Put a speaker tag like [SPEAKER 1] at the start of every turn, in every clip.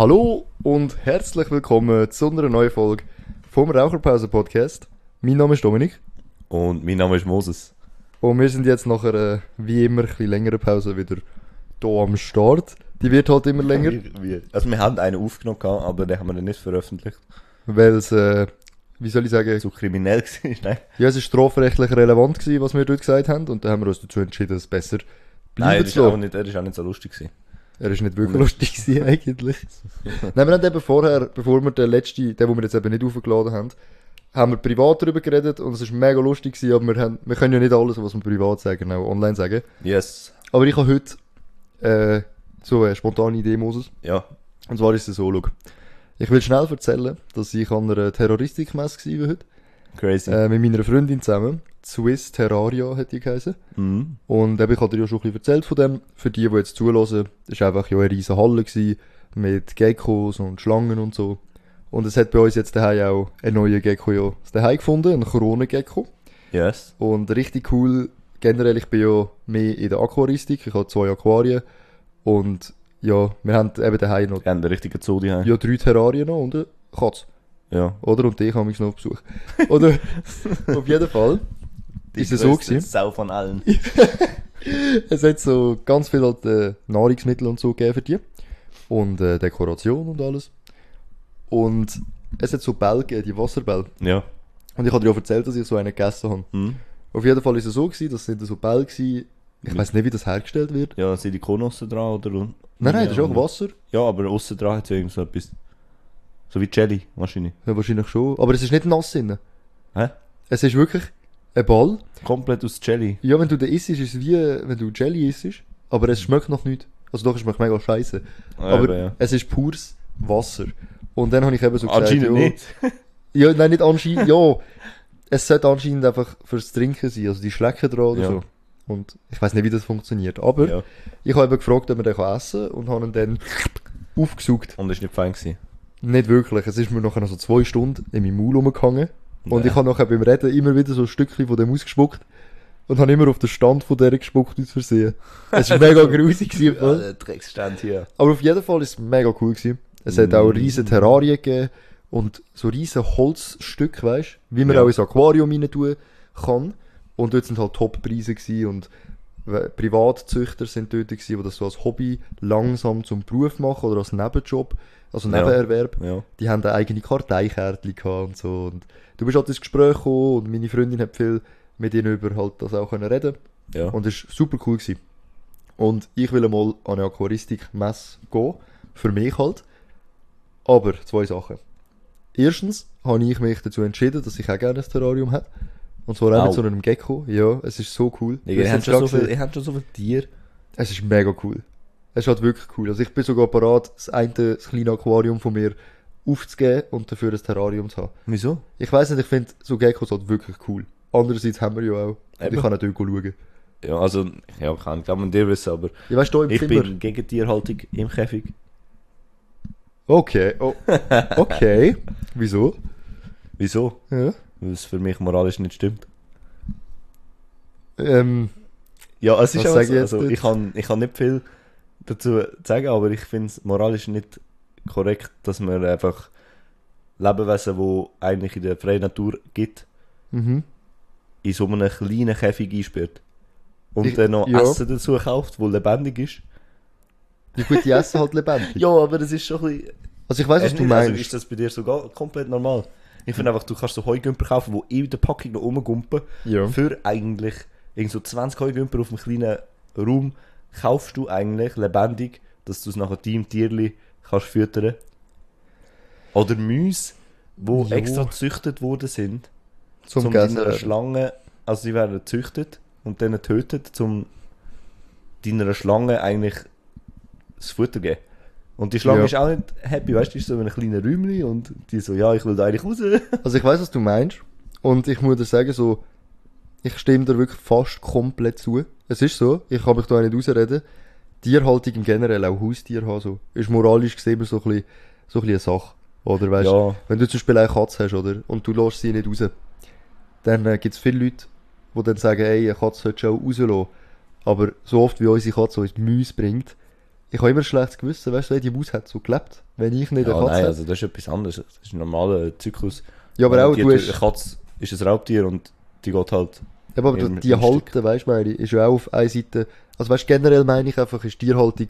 [SPEAKER 1] Hallo und herzlich willkommen zu einer neuen Folge vom Raucherpause-Podcast. Mein Name ist Dominik
[SPEAKER 2] Und mein Name ist Moses.
[SPEAKER 1] und wir sind jetzt nach einer, wie immer, ein bisschen längeren Pause wieder hier am Start. Die wird halt immer länger,
[SPEAKER 2] also wir haben einen aufgenommen, aber den haben wir dann nicht veröffentlicht.
[SPEAKER 1] weil es, äh, wie soll ich sagen,
[SPEAKER 2] So kriminell war, nein.
[SPEAKER 1] ja, es ist strafrechtlich relevant gewesen, was wir dort gesagt haben und dann haben wir uns dazu entschieden, es besser
[SPEAKER 2] Nein,
[SPEAKER 1] bleiben
[SPEAKER 2] er ist,
[SPEAKER 1] zu
[SPEAKER 2] auch
[SPEAKER 1] lassen.
[SPEAKER 2] nicht, er ist auch nicht so lustig gewesen.
[SPEAKER 1] Er ist nicht wirklich lustig gewesen, eigentlich. Nein, wir haben eben vorher, bevor wir den letzten, den, den wir jetzt eben nicht aufgeladen haben, haben wir privat darüber geredet und es ist mega lustig gewesen, aber wir, haben, wir können ja nicht alles, was wir privat sagen, auch online sagen.
[SPEAKER 2] Yes.
[SPEAKER 1] Aber ich habe heute äh, so eine spontane Idee, Moses.
[SPEAKER 2] Ja.
[SPEAKER 1] Und zwar ist es so, schau. Ich will schnell erzählen, dass ich an einer Terroristikmesse war heute.
[SPEAKER 2] Crazy.
[SPEAKER 1] Äh, mit meiner Freundin zusammen. Swiss Terraria hat die geheißen.
[SPEAKER 2] Mhm.
[SPEAKER 1] Und eben, ich habe dir ja schon ein bisschen erzählt von dem. Für die, die jetzt zulassen, es war einfach ja eine riesen Halle gewesen, mit Geckos und Schlangen und so. Und es hat bei uns jetzt daheim auch einen neuen Gecko ja daheim gefunden, einen Corona-Gecko.
[SPEAKER 2] Yes.
[SPEAKER 1] Und richtig cool, generell, ich bin ja mehr in der Aquaristik, ich habe zwei Aquarien. Und ja, wir haben eben daheim noch
[SPEAKER 2] Wir haben den richtigen Zoo daheim.
[SPEAKER 1] ja, drei Terrarien noch und eine Katze.
[SPEAKER 2] Ja.
[SPEAKER 1] Oder? Und dich habe ich noch auf Besuch. Oder? auf jeden Fall. Ist es so gewesen?
[SPEAKER 2] Sau von allen.
[SPEAKER 1] Es hat so ganz viel halt, äh, Nahrungsmittel und so gegeben für die. Und äh, Dekoration und alles. Und es hat so Bälle gegeben, die Wasserbälle.
[SPEAKER 2] Ja.
[SPEAKER 1] Und ich habe dir auch erzählt, dass ich so einen gegessen habe.
[SPEAKER 2] Mhm.
[SPEAKER 1] Auf jeden Fall ist es so gewesen, das sind so Bälle gewesen. Ich weiß nicht, wie das hergestellt wird.
[SPEAKER 2] Ja, Silikon aussen dran oder?
[SPEAKER 1] Nein, nein, das ist auch Wasser.
[SPEAKER 2] Ja, aber aussen dran hat es irgend so etwas. So wie Jelly, wahrscheinlich.
[SPEAKER 1] Ja, wahrscheinlich schon. Aber es ist nicht nass drin.
[SPEAKER 2] Hä?
[SPEAKER 1] Es ist wirklich ein Ball.
[SPEAKER 2] Komplett aus Jelly.
[SPEAKER 1] Ja, wenn du den isst, ist es wie, wenn du Jelly isst. Aber es schmeckt noch nicht. Also doch, es schmeckt mega scheiße. Aber
[SPEAKER 2] Eben, ja.
[SPEAKER 1] es ist pures Wasser. Und dann habe ich eben so gesagt,
[SPEAKER 2] Anscheinend
[SPEAKER 1] ja,
[SPEAKER 2] nicht.
[SPEAKER 1] ja, nein, nicht anscheinend, ja. Es sollte anscheinend einfach fürs Trinken sein, also die Schlecken dran oder
[SPEAKER 2] Ja.
[SPEAKER 1] so. Und ich weiß nicht, wie das funktioniert. Aber
[SPEAKER 2] Ja.
[SPEAKER 1] ich habe eben gefragt, ob man den kann essen und habe ihn dann aufgesaugt.
[SPEAKER 2] Und ist nicht fein gewesen.
[SPEAKER 1] Nicht wirklich. Es ist mir nachher noch so zwei Stunden in meinem Maul rumgehangen. Und ich habe nachher beim Reden immer wieder so ein Stückchen von dem ausgespuckt. Und habe immer auf den Stand von der gespuckt aus Versehen. Es war mega grusig. gewesen,
[SPEAKER 2] Ja, der Drecksstand hier.
[SPEAKER 1] Aber auf jeden Fall ist es mega cool gewesen. Es hat auch
[SPEAKER 2] Mm.
[SPEAKER 1] riesen Terrarien gegeben und so riesen Holzstücke, weißt wie man
[SPEAKER 2] Ja.
[SPEAKER 1] auch ins Aquarium rein tun kann. Und dort sind halt Top-Preise gewesen und Privatzüchter sind dort gewesen, die das so als Hobby langsam zum Beruf machen oder als Nebenjob, also
[SPEAKER 2] Ja.
[SPEAKER 1] Nebenerwerb.
[SPEAKER 2] Ja.
[SPEAKER 1] Die haben eine eigene Karteikärtchen gehabt und so. Und du bist halt ins Gespräch gekommen und meine Freundin hat viel mit ihnen über halt das auch können reden
[SPEAKER 2] Ja.
[SPEAKER 1] und es war super cool. Gewesen. Und ich will mal an eine Aquaristik-Messe gehen. Für mich halt. Aber zwei Sachen. Erstens habe ich mich dazu entschieden, dass ich auch gerne ein Terrarium habe. Und zwar auch
[SPEAKER 2] Au.
[SPEAKER 1] mit so einem Gecko. Ja, es ist so cool. Du
[SPEAKER 2] ihr habt schon, so viel, schon so viel Tier.
[SPEAKER 1] Es ist mega cool. Es ist halt wirklich cool. Also ich bin sogar bereit, das eine das kleine Aquarium von mir aufzugeben und dafür ein Terrarium zu haben.
[SPEAKER 2] Wieso?
[SPEAKER 1] Ich weiß nicht, ich finde so Geckos halt wirklich cool. Andererseits haben wir ja auch. Und
[SPEAKER 2] Eben.
[SPEAKER 1] ich kann natürlich schauen.
[SPEAKER 2] Ja, also, ja, kann kann man dir wissen, aber
[SPEAKER 1] Ja, weißt du,
[SPEAKER 2] ich
[SPEAKER 1] Zimmer.
[SPEAKER 2] bin gegen Tierhaltung im Käfig.
[SPEAKER 1] Okay, oh. okay. Wieso?
[SPEAKER 2] Wieso?
[SPEAKER 1] Ja.
[SPEAKER 2] Weil es für mich moralisch nicht stimmt.
[SPEAKER 1] Ähm,
[SPEAKER 2] Ja, es ist auch so.
[SPEAKER 1] ich
[SPEAKER 2] Also, ich kann, ich kann nicht viel dazu sagen, aber ich finde es moralisch nicht korrekt, dass man einfach Lebewesen, die eigentlich in der freien Natur gibt,
[SPEAKER 1] mhm.
[SPEAKER 2] in so einem kleinen Käfig einsperrt. Und
[SPEAKER 1] Ich-
[SPEAKER 2] dann noch
[SPEAKER 1] ja.
[SPEAKER 2] Essen dazu kauft, das lebendig ist.
[SPEAKER 1] Die gut, die essen halt lebendig.
[SPEAKER 2] Ja, aber es ist schon ein bisschen...
[SPEAKER 1] Also ich weiß, was
[SPEAKER 2] Hast
[SPEAKER 1] du
[SPEAKER 2] Also
[SPEAKER 1] meinst.
[SPEAKER 2] ist das bei dir sogar komplett normal? Ich finde einfach, du kannst so Heugümper kaufen, die in der Packung noch rumgumpen.
[SPEAKER 1] ja.
[SPEAKER 2] Für eigentlich irgend so 20 Heugümper auf einem kleinen Raum kaufst du eigentlich lebendig, dass du es nachher deinem Tierli kannst füttern. Oder Mäuse, wo
[SPEAKER 1] Jo.
[SPEAKER 2] extra gezüchtet worden sind,
[SPEAKER 1] Zum
[SPEAKER 2] um
[SPEAKER 1] Gessen.
[SPEAKER 2] deiner Schlange, also sie werden gezüchtet und dann tötet, um deiner Schlange eigentlich das Futter geben. Und die Schlange
[SPEAKER 1] Ja.
[SPEAKER 2] ist auch nicht happy, weißt du, ist so in einem kleinen Räumchen und die so, ja, ich will da eigentlich raus.
[SPEAKER 1] Also ich weiß, was du meinst. Und ich muss dir sagen, so, ich stimme dir wirklich fast komplett zu. Es ist so, ich kann mich da nicht ausreden. Tierhaltung im Generell, auch Haustier haben, so, ist moralisch gesehen immer so ein bisschen, so ein bisschen eine Sache. Oder weißt
[SPEAKER 2] ja,
[SPEAKER 1] wenn du zum Beispiel eine Katze hast, oder, und du lässt sie nicht raus, dann äh, gibt es viele Leute, die dann sagen, ey, eine Katze sollte schon rauslassen. Aber so oft wie unsere Katze uns Mäuse bringt, ich habe immer ein schlechtes Gewissen, weißt du, die Maus hat so gelebt, wenn ich nicht
[SPEAKER 2] Ja,
[SPEAKER 1] eine Katze
[SPEAKER 2] nein, also das ist etwas anderes. Das ist ein normaler Zyklus.
[SPEAKER 1] Ja, aber auch, du
[SPEAKER 2] Eine
[SPEAKER 1] hast,
[SPEAKER 2] Katze ist ein Raubtier und die geht halt.
[SPEAKER 1] ja, aber die
[SPEAKER 2] Instinkt.
[SPEAKER 1] halten, weißt du, meine ist ja auch auf einer Seite, also weißt du, generell meine ich einfach, ist Tierhaltung,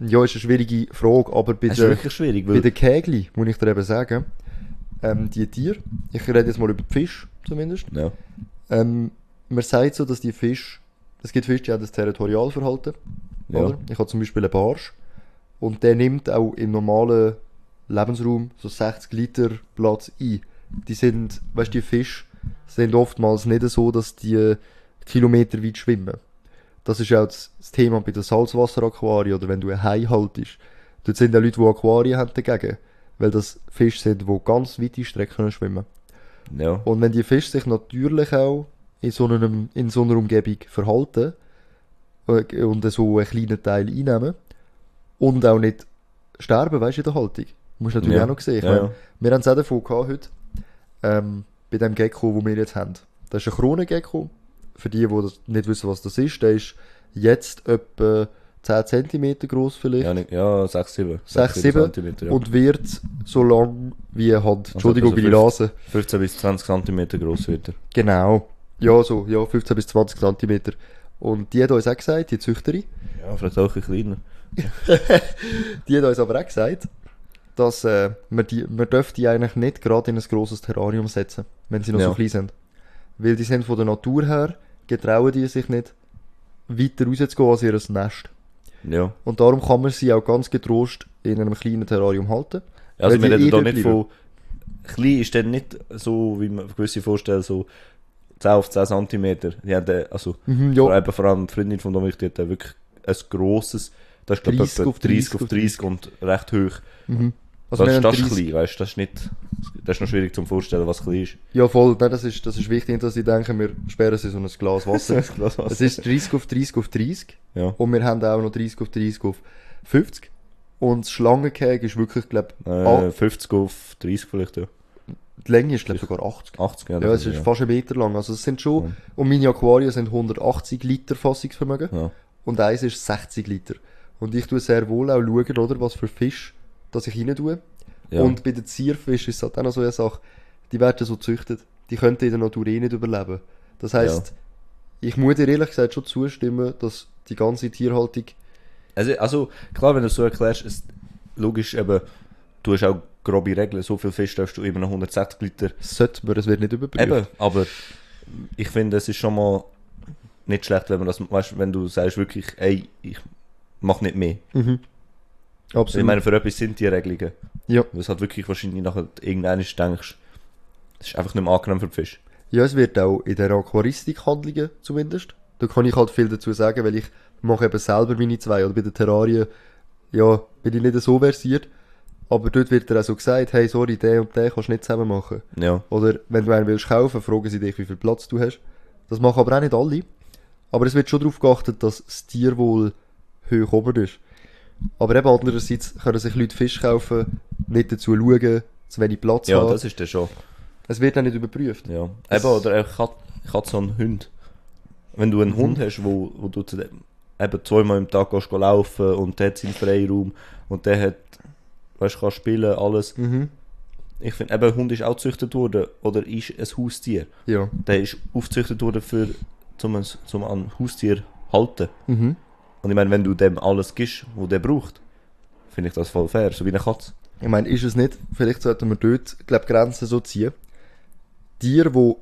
[SPEAKER 1] ja, ist eine schwierige Frage, aber bei der, bei den Kägli, muss ich dir eben sagen, ähm, die Tiere, ich rede jetzt mal über die Fische, zumindest,
[SPEAKER 2] ja,
[SPEAKER 1] ähm, man sagt so, dass die Fische, es gibt Fische, die haben das Territorialverhalten,
[SPEAKER 2] ja,
[SPEAKER 1] oder? Ich habe zum Beispiel einen Barsch und der nimmt auch im normalen Lebensraum so 60 Liter Platz ein. Die sind, weißt du, die Fische sind oftmals nicht so, dass die Kilometer weit schwimmen. Das ist auch das, Thema bei den Salzwasseraquarien oder wenn du ein Hai haltest. Dort sind auch Leute, die Aquarien haben dagegen. Weil das Fische sind, die ganz weite Strecken schwimmen.
[SPEAKER 2] ja.
[SPEAKER 1] Und wenn die Fische sich natürlich auch in so, einem, in so einer Umgebung verhalten äh, und so einen kleinen Teil einnehmen und auch nicht sterben, weißt du, in der Haltung. Musst du natürlich
[SPEAKER 2] Ja.
[SPEAKER 1] auch noch sehen.
[SPEAKER 2] Ja,
[SPEAKER 1] meine. Wir haben es auch davon gehabt heute, ähm, bei dem Gecko, wo wir jetzt haben. Das ist ein Kronengecko. Für die, die nicht wissen, was das ist, der ist jetzt etwa 10 cm groß vielleicht.
[SPEAKER 2] Ja, nicht, ja 6, 7.
[SPEAKER 1] 6, 7
[SPEAKER 2] Zentimeter, ja.
[SPEAKER 1] Und wird so lang wie eine Hand. Entschuldigung,
[SPEAKER 2] also
[SPEAKER 1] bei die Nase.
[SPEAKER 2] 15 bis 20 Zentimeter groß wird er.
[SPEAKER 1] Genau. Ja, so, ja, 15 bis 20 cm. Und die hat uns auch gesagt, die Züchterin,
[SPEAKER 2] Ja, vielleicht auch ein kleiner.
[SPEAKER 1] die hat uns aber auch gesagt, dass äh, man, die, man dürfte die eigentlich nicht gerade in ein grosses Terrarium setzen, wenn sie noch
[SPEAKER 2] Ja.
[SPEAKER 1] so klein sind. Weil die sind von der Natur her, getrauen die sich nicht, weiter rauszugehen als ihr Nest.
[SPEAKER 2] Ja.
[SPEAKER 1] Und darum kann man sie auch ganz getrost in einem kleinen Terrarium halten.
[SPEAKER 2] Also wir reden da nicht
[SPEAKER 1] bleiben.
[SPEAKER 2] von... Klein ist dann nicht so, wie man gewisse vorstellen, so 10 auf 10 Zentimeter. Die haben dann, also,
[SPEAKER 1] Mhm,
[SPEAKER 2] vor
[SPEAKER 1] ja,
[SPEAKER 2] allem, vor allem die Freundin von Dominik, die hat wirklich ein grosses, das ist glaube
[SPEAKER 1] 30
[SPEAKER 2] ich
[SPEAKER 1] auf
[SPEAKER 2] 30 auf
[SPEAKER 1] 30
[SPEAKER 2] 30 und recht hoch.
[SPEAKER 1] mhm. Also
[SPEAKER 2] das, ist-
[SPEAKER 1] haben
[SPEAKER 2] das ist
[SPEAKER 1] 30
[SPEAKER 2] klein, weißt du, das ist nicht, das ist noch schwierig zum vorstellen, was klein ist.
[SPEAKER 1] Ja, voll. Nein, das ist, das ist wichtig, dass ich denke, wir sperren sie so ein Glas Wasser.
[SPEAKER 2] Das Glas Wasser.
[SPEAKER 1] Es ist 30 auf 30 auf 30.
[SPEAKER 2] Ja.
[SPEAKER 1] Und wir haben auch noch 30 auf 30 auf 50. Und das Schlangenkeg ist wirklich, glaube
[SPEAKER 2] Äh, 50 auf 30 vielleicht, ja.
[SPEAKER 1] die Länge ist, glaube sogar 80.
[SPEAKER 2] 80, ja.
[SPEAKER 1] Ja,
[SPEAKER 2] das
[SPEAKER 1] es ist
[SPEAKER 2] ja.
[SPEAKER 1] fast ein Meter lang. Also es sind schon,
[SPEAKER 2] Ja.
[SPEAKER 1] und meine Aquarien sind 180 Liter Fassungsvermögen.
[SPEAKER 2] Ja.
[SPEAKER 1] Und eins ist 60 Liter. Und ich tue sehr wohl auch schauen, oder, was für Fisch, dass ich rein tue.
[SPEAKER 2] Ja.
[SPEAKER 1] Und bei den Zierfischen ist es halt auch noch so eine Sache, die werden so gezüchtet. Die könnten in der Natur eh nicht überleben. Das heisst, ich muss dir ehrlich gesagt schon zustimmen, dass die ganze Tierhaltung
[SPEAKER 2] Also, also, klar, wenn du es so erklärst, ist logisch eben, du hast auch grobe Regeln, so viel Fisch darfst du immer noch 160 Liter.
[SPEAKER 1] sollte man, es wird nicht überprüft.
[SPEAKER 2] Eben, aber ich finde, es ist schon mal nicht schlecht, wenn man das, weißt, wenn du sagst wirklich, ey, ich mach nicht mehr.
[SPEAKER 1] Mhm. Absolut.
[SPEAKER 2] Ich meine, für etwas sind die Regelungen.
[SPEAKER 1] ja.
[SPEAKER 2] Es halt wirklich wahrscheinlich nachher irgendeiner denkst, das ist einfach nicht mehr angenehm für den Fisch.
[SPEAKER 1] ja, es wird auch in der Aquaristik Handlungen zumindest. Da kann ich halt viel dazu sagen, weil ich mache eben selber meine zwei. Oder bei den Terrarien, ja, bin ich nicht so versiert. Aber dort wird dir auch so gesagt, hey, sorry, den und den kannst du nicht zusammen machen.
[SPEAKER 2] Ja,
[SPEAKER 1] Oder wenn du einen willst kaufen, fragen sie dich, wie viel Platz du hast. Das machen aber auch nicht alle. Aber es wird schon darauf geachtet, dass das Tierwohl hoch oben ist. Aber eben andererseits können sich Leute Fisch kaufen, nicht dazu schauen, zu wenig Platz
[SPEAKER 2] ja
[SPEAKER 1] haben.
[SPEAKER 2] das ist dann schon.
[SPEAKER 1] Es wird auch nicht überprüft.
[SPEAKER 2] Ja.
[SPEAKER 1] Das-
[SPEAKER 2] Eben, oder ich hatte so einen Hund. Wenn du einen Hund hast, wo, wo du zu dem, eben zweimal im Tag gehst, geh laufen und der hat seinen Freiraum und der hat, weißt kann spielen, alles.
[SPEAKER 1] Mhm.
[SPEAKER 2] Ich finde, eben, ein Hund ist auch gezüchtet worden oder ist ein Haustier.
[SPEAKER 1] Ja.
[SPEAKER 2] Der ist aufgezüchtet worden für, zum, zum ein Haustier halten.
[SPEAKER 1] Mhm.
[SPEAKER 2] Und ich meine, wenn du dem alles gibst, was der braucht, finde ich das voll fair, so wie eine Katze.
[SPEAKER 1] Ich meine, ist es nicht, vielleicht sollten wir dort, glaube Grenzen so ziehen. Tiere, die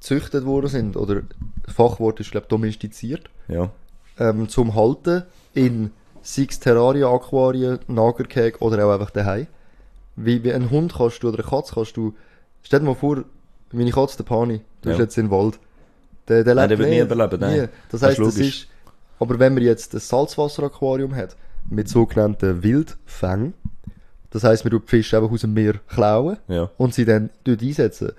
[SPEAKER 1] gezüchtet worden sind, oder das Fachwort ist, glaube domestiziert,
[SPEAKER 2] Ja.
[SPEAKER 1] ähm, zum Halten in sechs Terrarien, Aquarien, Nagerkäg oder auch einfach daheim. Wie, wie ein Hund kannst du oder eine Katze kannst du, stell dir mal vor, meine Katze, der Pani, du bist
[SPEAKER 2] Ja.
[SPEAKER 1] jetzt im Wald. Der, der
[SPEAKER 2] Nein,
[SPEAKER 1] lebt
[SPEAKER 2] der wird nie überleben, nein.
[SPEAKER 1] Nie. Das heisst,
[SPEAKER 2] ist
[SPEAKER 1] das ist, aber wenn man jetzt ein Salzwasseraquarium hat, mit sogenannten Wildfängen, das heisst, man tut die Fische einfach aus dem Meer klauen
[SPEAKER 2] Ja.
[SPEAKER 1] und sie dann dort einsetzen,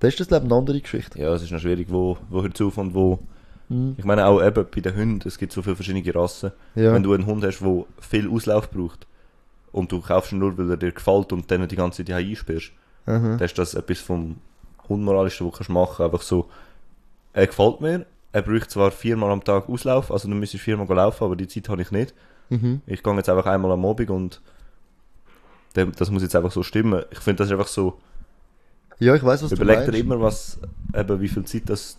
[SPEAKER 1] dann ist das, glaube ich, eine andere Geschichte.
[SPEAKER 2] Ja, es ist noch schwierig, wo, wo hört auf und wo.
[SPEAKER 1] Mhm.
[SPEAKER 2] Ich meine auch eben bei den Hunden, es gibt so viele verschiedene Rassen.
[SPEAKER 1] Ja.
[SPEAKER 2] Wenn du einen Hund hast, der viel Auslauf braucht und du kaufst ihn nur, weil er dir gefällt und dann die ganze Zeit die einsperrst,
[SPEAKER 1] Aha.
[SPEAKER 2] dann ist das etwas vom Unmoralischsten, was du kannst machen Einfach so, er gefällt mir, er braucht zwar viermal am Tag Auslauf, also du müsstest viermal laufen, aber die Zeit habe ich nicht.
[SPEAKER 1] Mhm.
[SPEAKER 2] Ich gehe jetzt einfach einmal am Abend und das muss jetzt einfach so stimmen. Ich finde, das ist einfach so,
[SPEAKER 1] Ja, ich weiß, was du
[SPEAKER 2] überleg
[SPEAKER 1] meinst.
[SPEAKER 2] dir immer, was, eben, wie viel Zeit das,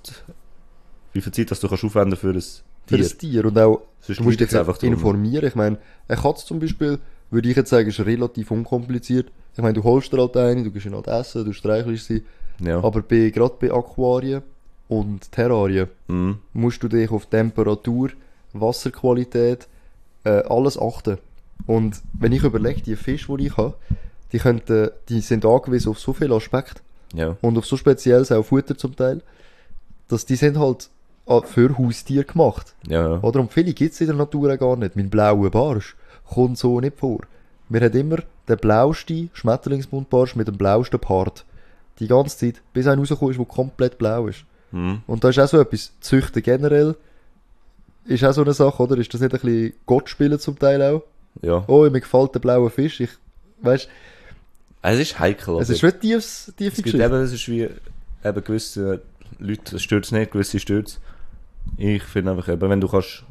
[SPEAKER 2] wie viel Zeit das du kannst aufwenden für ein
[SPEAKER 1] für
[SPEAKER 2] Tier.
[SPEAKER 1] das Tier. Und auch,
[SPEAKER 2] Sonst
[SPEAKER 1] du musst dich
[SPEAKER 2] einfach drum.
[SPEAKER 1] informieren. Ich meine, eine Katze zum Beispiel, würde ich jetzt sagen, ist relativ unkompliziert. Ich meine, du holst dir halt eine, du gehst ihn halt essen, du streichelst sie.
[SPEAKER 2] Ja.
[SPEAKER 1] Aber bei, gerade bei Aquarien und Terrarien
[SPEAKER 2] Mhm.
[SPEAKER 1] musst du dich auf Temperatur, Wasserqualität, äh, alles achten. Und wenn ich überlege, die Fische, die ich habe, die, könnten, die sind angewiesen auf so viele Aspekte
[SPEAKER 2] Ja.
[SPEAKER 1] und auf so spezielles auch Futter zum Teil, dass die sind halt ah, für Haustiere gemacht.
[SPEAKER 2] Ja, ja.
[SPEAKER 1] Oder? Und viele gibt es in der Natur auch gar nicht. Mein blauer Barsch kommt so nicht vor. Wir haben immer den blausten Schmetterlingsbuntbarsch mit dem blausten Part. Die ganze Zeit, bis einer rausgekommen ist, der komplett blau ist.
[SPEAKER 2] Mhm.
[SPEAKER 1] Und da ist auch so etwas, Züchten generell, ist auch so eine Sache, oder? Ist das nicht ein bisschen Gott spielen zum Teil auch?
[SPEAKER 2] ja.
[SPEAKER 1] Oh, mir gefällt der blaue Fisch. Ich, weißt,
[SPEAKER 2] Es ist heikel.
[SPEAKER 1] es ist schon tiefs, tiefe
[SPEAKER 2] es gibt eben, es ist wie, eben gewisse Leute stört es nicht, gewisse stört es. Ich finde einfach eben, wenn du kannst,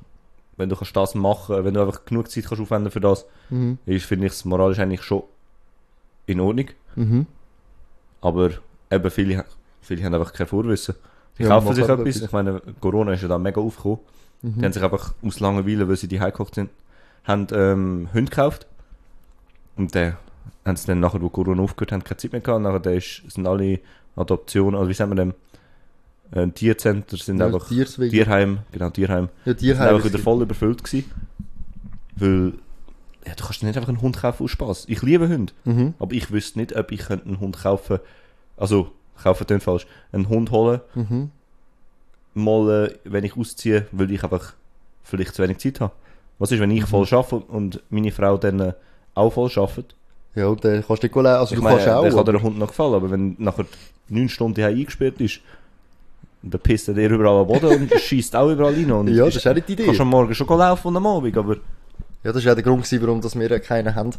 [SPEAKER 2] wenn du kannst das machen, wenn du einfach genug Zeit kannst aufwenden für das,
[SPEAKER 1] Mhm.
[SPEAKER 2] ist, finde ich es moralisch eigentlich schon in Ordnung.
[SPEAKER 1] Mhm.
[SPEAKER 2] Aber eben viele, viele haben einfach kein Vorwissen. Die
[SPEAKER 1] Ja,
[SPEAKER 2] kaufen sich
[SPEAKER 1] einfach
[SPEAKER 2] etwas. Ich meine, Corona ist ja da mega aufgekommen.
[SPEAKER 1] Mhm.
[SPEAKER 2] Die haben sich einfach aus Langeweile, weil sie die gekocht sind, haben ähm, Hunde gekauft. Und dann haben sie dann nachher, wo Corona aufgehört haben, keine Zeit mehr gehabt. Nachher ist, sind alle Adoptionen, also wie sagen wir dem, äh, Tiercenter sind
[SPEAKER 1] Ja,
[SPEAKER 2] einfach,
[SPEAKER 1] Tierswege.
[SPEAKER 2] Tierheim, genau, Tierheim,
[SPEAKER 1] Ja,
[SPEAKER 2] sind
[SPEAKER 1] Tierheim
[SPEAKER 2] einfach
[SPEAKER 1] ist-
[SPEAKER 2] wieder voll überfüllt gewesen. Weil, ja, du kannst nicht einfach einen Hund kaufen aus Spaß. Ich liebe Hunde.
[SPEAKER 1] Mhm.
[SPEAKER 2] Aber ich wüsste nicht, ob ich einen Hund kaufen Also, kaufen klingt falsch. Einen Hund holen,
[SPEAKER 1] Mhm.
[SPEAKER 2] mal, äh, wenn ich ausziehe, weil ich einfach vielleicht zu wenig Zeit habe. Was ist, wenn ich voll arbeite und meine Frau dann äh, auch voll arbeitet?
[SPEAKER 1] Ja, und dann kannst du nicht allein, also
[SPEAKER 2] Ich
[SPEAKER 1] du
[SPEAKER 2] meine,
[SPEAKER 1] kannst auch.
[SPEAKER 2] dann kann der Hund noch gefallen, aber wenn nachher neun Stunden hier eingesperrt ist, dann pisst er dir überall am Boden und schießt auch überall rein. Und
[SPEAKER 1] ja, das ist auch nicht die Idee.
[SPEAKER 2] kannst am Morgen schon laufen und am Abend, aber
[SPEAKER 1] Ja, das war auch der Grund, warum wir ja keinen haben.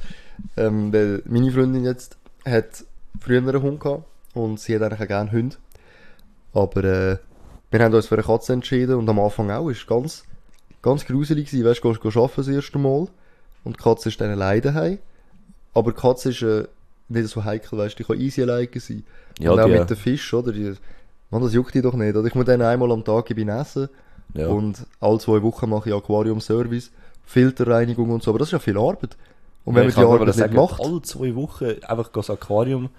[SPEAKER 1] Ähm, weil meine Freundin jetzt hat früher einen Hund gehabt und sie hat eigentlich auch gerne Hunde. Aber äh, wir haben uns für eine Katze entschieden und am Anfang auch. ist ganz, ganz gruselig gewesen. Weißt du, gehst, gehst arbeiten das erste Mal und die Katze ist dann alleine daheim. Aber die Katze ist äh, nicht so heikel, weißt du, die kann easy alleine sein.
[SPEAKER 2] Ja,
[SPEAKER 1] und auch
[SPEAKER 2] die-
[SPEAKER 1] mit dem Fisch, oder? Die, man, das juckt die doch nicht. Oder ich muss dann einmal am Tag ich essen.
[SPEAKER 2] ja.
[SPEAKER 1] Und alle zwei Wochen mache ich Aquarium-Service, Filterreinigung und so, aber das ist ja viel Arbeit. Und wenn man
[SPEAKER 2] ich
[SPEAKER 1] die Arbeit nicht
[SPEAKER 2] sagen,
[SPEAKER 1] macht,
[SPEAKER 2] alle zwei Wochen einfach das Aquarium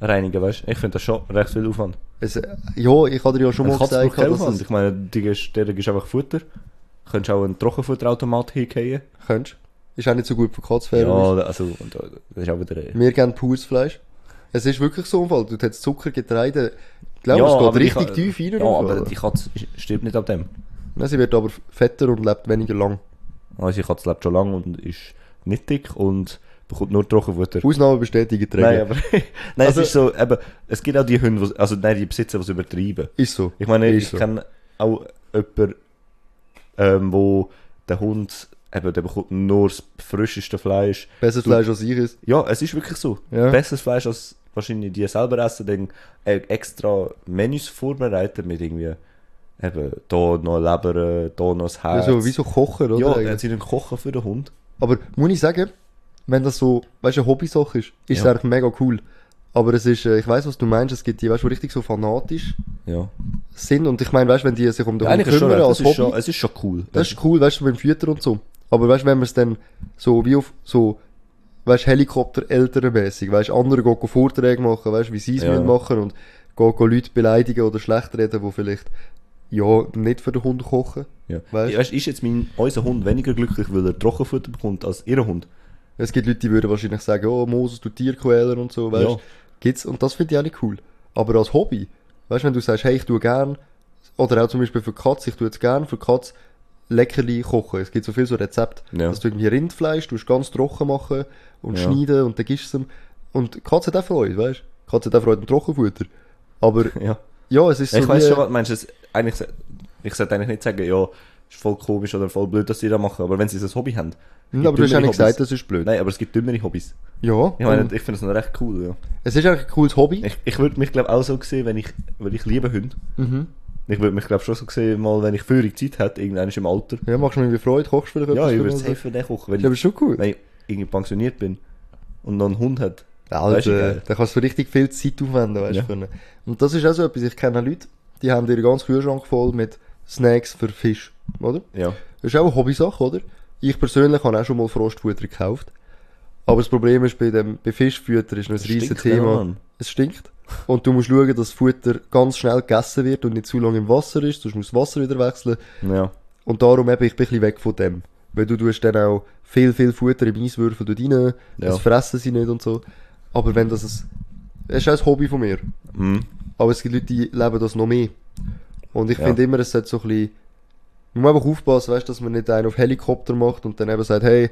[SPEAKER 2] reinigen, weißt du? Ich finde das schon recht viel Aufwand.
[SPEAKER 1] es, ja, ich habe dir ja schon mal gesagt, dass
[SPEAKER 2] Aufwand. Ich meine, die gibst, der gibst einfach Futter. Du könntest auch einen Trockenfutterautomat hinkriegen.
[SPEAKER 1] könntest. Ist auch nicht so gut für Katzfähre.
[SPEAKER 2] Ja, also, das ist auch wieder... äh,
[SPEAKER 1] Wir geben pures Fleisch. Es ist wirklich so ein Fall. Du hast Zucker, Getreide. Ich glaube,
[SPEAKER 2] Ja,
[SPEAKER 1] es geht richtig tief rein.
[SPEAKER 2] Ja, aber die Katze stirbt nicht ab dem.
[SPEAKER 1] Nein, sie wird aber fetter und lebt weniger lang.
[SPEAKER 2] Also die Katze lebt schon lange und ist nicht dick und bekommt nur Trockenfutter.
[SPEAKER 1] Ausnahme bestätigen die
[SPEAKER 2] Nein, aber nein,
[SPEAKER 1] Also-
[SPEAKER 2] es ist so, eben, es gibt auch die Hunde, wo's- also nein, die Besitzer, die es übertreiben.
[SPEAKER 1] Ist so.
[SPEAKER 2] Ich meine,
[SPEAKER 1] Ist
[SPEAKER 2] ich
[SPEAKER 1] so.
[SPEAKER 2] kenne auch jemanden, ähm, wo der Hund, eben, der bekommt nur das frischeste Fleisch.
[SPEAKER 1] Besseres Fleisch als ich ist.
[SPEAKER 2] Ja, es ist wirklich so.
[SPEAKER 1] Ja.
[SPEAKER 2] Besseres Fleisch als wahrscheinlich die selber essen, dann äh, extra Menüs vorbereiten mit irgendwie, eben, da noch Leber, da noch das
[SPEAKER 1] Ja,
[SPEAKER 2] Herz.
[SPEAKER 1] so, wie so Kochen, oder?
[SPEAKER 2] ja, sie einen Kochen für den Hund.
[SPEAKER 1] Aber muss ich sagen, wenn das so, weißt du, eine Hobbysache ist, ist es
[SPEAKER 2] Ja.
[SPEAKER 1] eigentlich mega cool. Aber es ist, äh, ich weiß, was du meinst, es gibt die, weißt du, richtig so fanatisch
[SPEAKER 2] Ja.
[SPEAKER 1] sind. Und ich meine, weißt du, wenn die sich um den
[SPEAKER 2] ja
[SPEAKER 1] Hund
[SPEAKER 2] eigentlich ist schon,
[SPEAKER 1] kümmern
[SPEAKER 2] das
[SPEAKER 1] als
[SPEAKER 2] ist
[SPEAKER 1] Hobby,
[SPEAKER 2] schon, es ist schon cool.
[SPEAKER 1] das ist cool, weißt du, mit dem Fütter und so. Aber weißt du, wenn man es dann so wie auf so, weißt du, Helikopter-Elternmäßig, weißt du, andere gehen Vorträge machen, weißt du, wie sie es
[SPEAKER 2] Ja.
[SPEAKER 1] machen und gehen Leute beleidigen oder schlecht reden, die vielleicht, ja, nicht für den Hund kochen.
[SPEAKER 2] Ja.
[SPEAKER 1] Weißt?
[SPEAKER 2] Weißt, ist jetzt mein, unser Hund weniger glücklich, weil er Trockenfutter bekommt als ihr Hund?
[SPEAKER 1] Es gibt Leute, die würden wahrscheinlich sagen, oh, Moses, du Tierquäler und so, weißt du.
[SPEAKER 2] Ja.
[SPEAKER 1] Gibt's, und das finde ich auch nicht cool. Aber als Hobby, weißt du, wenn du sagst, hey, ich tue gern, oder auch zum Beispiel für die Katze, ich tue jetzt gern für die Katze Leckerli kochen. Es gibt so viel so Rezepte,
[SPEAKER 2] Ja.
[SPEAKER 1] dass du irgendwie Rindfleisch, du ganz trocken machen und
[SPEAKER 2] Ja.
[SPEAKER 1] schneiden und dann gibst du es ihm. Und die Katze hat auch Freude, weißt du. Die Katze hat auch Freude am Trockenfutter. Aber,
[SPEAKER 2] Ja.
[SPEAKER 1] ja, es ist so
[SPEAKER 2] ich weiß
[SPEAKER 1] wie-
[SPEAKER 2] schon, was du meinst. Es, eigentlich, ich sollte eigentlich nicht sagen, ja, ist voll komisch oder voll blöd, dass sie das machen, aber wenn sie ein Hobby haben. Gibt
[SPEAKER 1] aber du hast ja nicht gesagt, das ist blöd.
[SPEAKER 2] Nein, aber es gibt dümmere Hobbys.
[SPEAKER 1] Ja,
[SPEAKER 2] Ich meine, ich finde das noch recht cool, ja.
[SPEAKER 1] es ist eigentlich ein cooles Hobby.
[SPEAKER 2] Ich, ich würde mich, glaube auch so sehen, wenn ich, weil ich liebe Hunde.
[SPEAKER 1] Mhm.
[SPEAKER 2] Ich würde mich, glaube schon so sehen, mal, wenn ich völlig Zeit hätte, irgendwann im Alter.
[SPEAKER 1] Ja, machst du mir irgendwie Freude, kochst du vielleicht
[SPEAKER 2] Ja, ich würde safe für den kochen. Wenn,
[SPEAKER 1] Ja, aber
[SPEAKER 2] ich,
[SPEAKER 1] schon cool.
[SPEAKER 2] wenn ich irgendwie pensioniert bin und noch einen Hund hat.
[SPEAKER 1] Alter,
[SPEAKER 2] Weisst du,
[SPEAKER 1] da kannst du richtig viel Zeit aufwenden, weißt du.
[SPEAKER 2] Ja.
[SPEAKER 1] Und das ist auch so etwas, ich kenne Leute, die haben ihren ganzen Kühlschrank voll mit Snacks für Fisch, oder?
[SPEAKER 2] Ja.
[SPEAKER 1] Das ist auch eine Hobbysache, oder? Ich persönlich habe auch schon mal Frostfutter gekauft. Aber das Problem ist, bei, dem, bei Fischfutter ist noch ein riesiges Thema.
[SPEAKER 2] Mann.
[SPEAKER 1] Es stinkt. Und du musst schauen, dass das Futter ganz schnell gegessen wird und nicht zu lange im Wasser ist, sonst musst du das Wasser wieder wechseln.
[SPEAKER 2] Ja.
[SPEAKER 1] Und darum eben, ich bin ein bisschen weg von dem. Weil du tust dann auch viel, viel Futter im Eiswürfel rein,
[SPEAKER 2] Ja.
[SPEAKER 1] das fressen sie nicht und so. Aber wenn das ein, es ist auch ein Hobby von mir.
[SPEAKER 2] Mhm.
[SPEAKER 1] Aber es gibt Leute, die leben das noch mehr. Und ich
[SPEAKER 2] Ja.
[SPEAKER 1] finde immer, es sollte so ein bisschen, man muss einfach aufpassen, weißt, dass man nicht einen auf Helikopter macht und dann eben sagt, hey,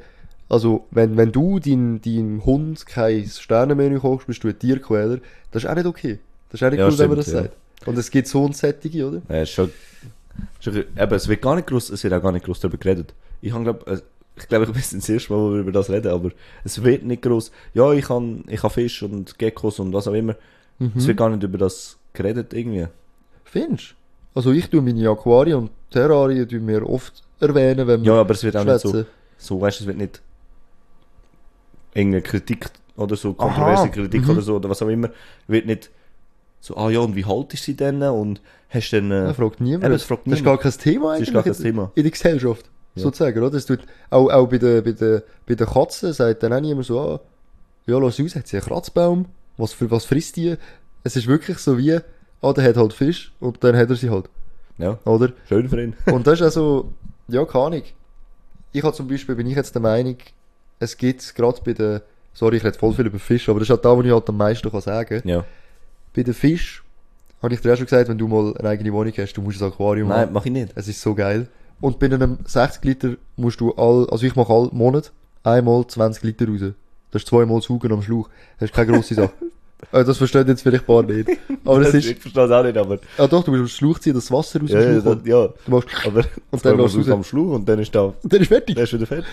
[SPEAKER 1] also, wenn, wenn du dein, dein Hund kein Sternenmenü kochst, bist du ein Tierquäler, das ist auch nicht okay. Das ist auch nicht
[SPEAKER 2] Ja,
[SPEAKER 1] cool, wenn man das
[SPEAKER 2] stimmt, ja.
[SPEAKER 1] sagt. Und es gibt so ein Sättige, oder?
[SPEAKER 2] Ja, ist schon, schon, eben, es wird gar nicht groß, es wird auch gar nicht groß darüber geredet. Ich habe, glaub, äh, ich glaube, ich bin das erste Mal, wo wir über das reden, aber es wird nicht groß. Ja, ich habe, ich habe Fisch und Geckos und was auch immer.
[SPEAKER 1] Mhm.
[SPEAKER 2] Es wird gar nicht über das geredet, irgendwie.
[SPEAKER 1] Findest? Also ich tue meine Aquarien und Terrarien tun wir oft erwähnen, wenn wir
[SPEAKER 2] Ja, aber es wird auch nicht so,
[SPEAKER 1] schwätzen.
[SPEAKER 2] so, weißt du, es wird nicht irgendeine Kritik oder so, kontroverse
[SPEAKER 1] Aha,
[SPEAKER 2] Kritik
[SPEAKER 1] mhm.
[SPEAKER 2] oder so, oder was auch immer, wird nicht so, ah ja, und wie haltest du sie denn? Und hast du denn, äh,
[SPEAKER 1] Das fragt niemand.
[SPEAKER 2] Eben, das fragt
[SPEAKER 1] Das ist
[SPEAKER 2] niemand.
[SPEAKER 1] gar kein Thema
[SPEAKER 2] Das
[SPEAKER 1] eigentlich.
[SPEAKER 2] ist gar kein
[SPEAKER 1] in-
[SPEAKER 2] Thema.
[SPEAKER 1] In der Gesellschaft,
[SPEAKER 2] Ja.
[SPEAKER 1] sozusagen, oder? Das tut, auch, auch bei den, bei den, bei den Katzen sagt dann auch niemand so, ah, ja, lass aus, hat sie einen Kratzbaum? Was, für, was frisst die? Es ist wirklich so wie, ah, der hat halt Fisch und dann hat er sie halt,
[SPEAKER 2] ja,
[SPEAKER 1] oder?
[SPEAKER 2] schön für ihn.
[SPEAKER 1] Und das ist also, ja, keine Ahnung. Ich habe zum Beispiel, bin ich jetzt der Meinung, es gibt gerade bei den, sorry, ich rede voll viel über Fisch, aber das ist halt da, wo ich halt am meisten kann sagen.
[SPEAKER 2] Ja.
[SPEAKER 1] Bei den Fisch, habe ich dir auch schon gesagt, wenn du mal eine eigene Wohnung hast, du musst ein Aquarium haben.
[SPEAKER 2] Nein, mach ich nicht.
[SPEAKER 1] Es ist so geil. Und bei einem 60 Liter musst du all, also ich mache all Monat einmal 20 Liter raus. Das ist zweimal saugen am Schlauch. Das ist keine grosse Sache. Äh, Das verstehen jetzt vielleicht ein paar nicht. Aber
[SPEAKER 2] ich
[SPEAKER 1] ist,
[SPEAKER 2] verstehe es auch nicht, aber,
[SPEAKER 1] ah doch, du musst am Schlauch ziehen, das Wasser raus
[SPEAKER 2] ja, ja,
[SPEAKER 1] dem
[SPEAKER 2] das,
[SPEAKER 1] Schlauch kommt.
[SPEAKER 2] ja,
[SPEAKER 1] Du machst,
[SPEAKER 2] aber,
[SPEAKER 1] Und dann
[SPEAKER 2] lässt
[SPEAKER 1] lässt
[SPEAKER 2] du
[SPEAKER 1] du
[SPEAKER 2] am Schluch und dann ist da,
[SPEAKER 1] und dann ist fertig.
[SPEAKER 2] dann ist wieder fertig.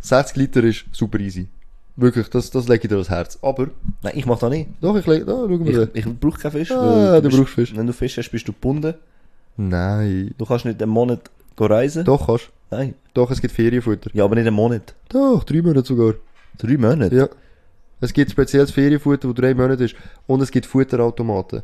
[SPEAKER 1] 60 Liter ist super easy. Wirklich, das, das lege ich dir ans Herz. Aber,
[SPEAKER 2] Nein, ich mach das nicht.
[SPEAKER 1] doch, ich lege, da, schauen wir
[SPEAKER 2] Ich, ich brauche keinen Fisch.
[SPEAKER 1] Ah,
[SPEAKER 2] weil
[SPEAKER 1] du
[SPEAKER 2] bist-
[SPEAKER 1] brauchst Fisch.
[SPEAKER 2] Wenn du Fisch hast, bist du gebunden.
[SPEAKER 1] Nein.
[SPEAKER 2] Du kannst nicht einen Monat reisen.
[SPEAKER 1] Doch, kannst.
[SPEAKER 2] Nein.
[SPEAKER 1] Doch, es gibt Ferienfutter.
[SPEAKER 2] Ja, aber nicht einen Monat.
[SPEAKER 1] Doch, drei Monate sogar.
[SPEAKER 2] Drei Monate?
[SPEAKER 1] Ja. Es gibt spezielles Ferienfutter, das drei Monate ist. Und es gibt Futterautomaten.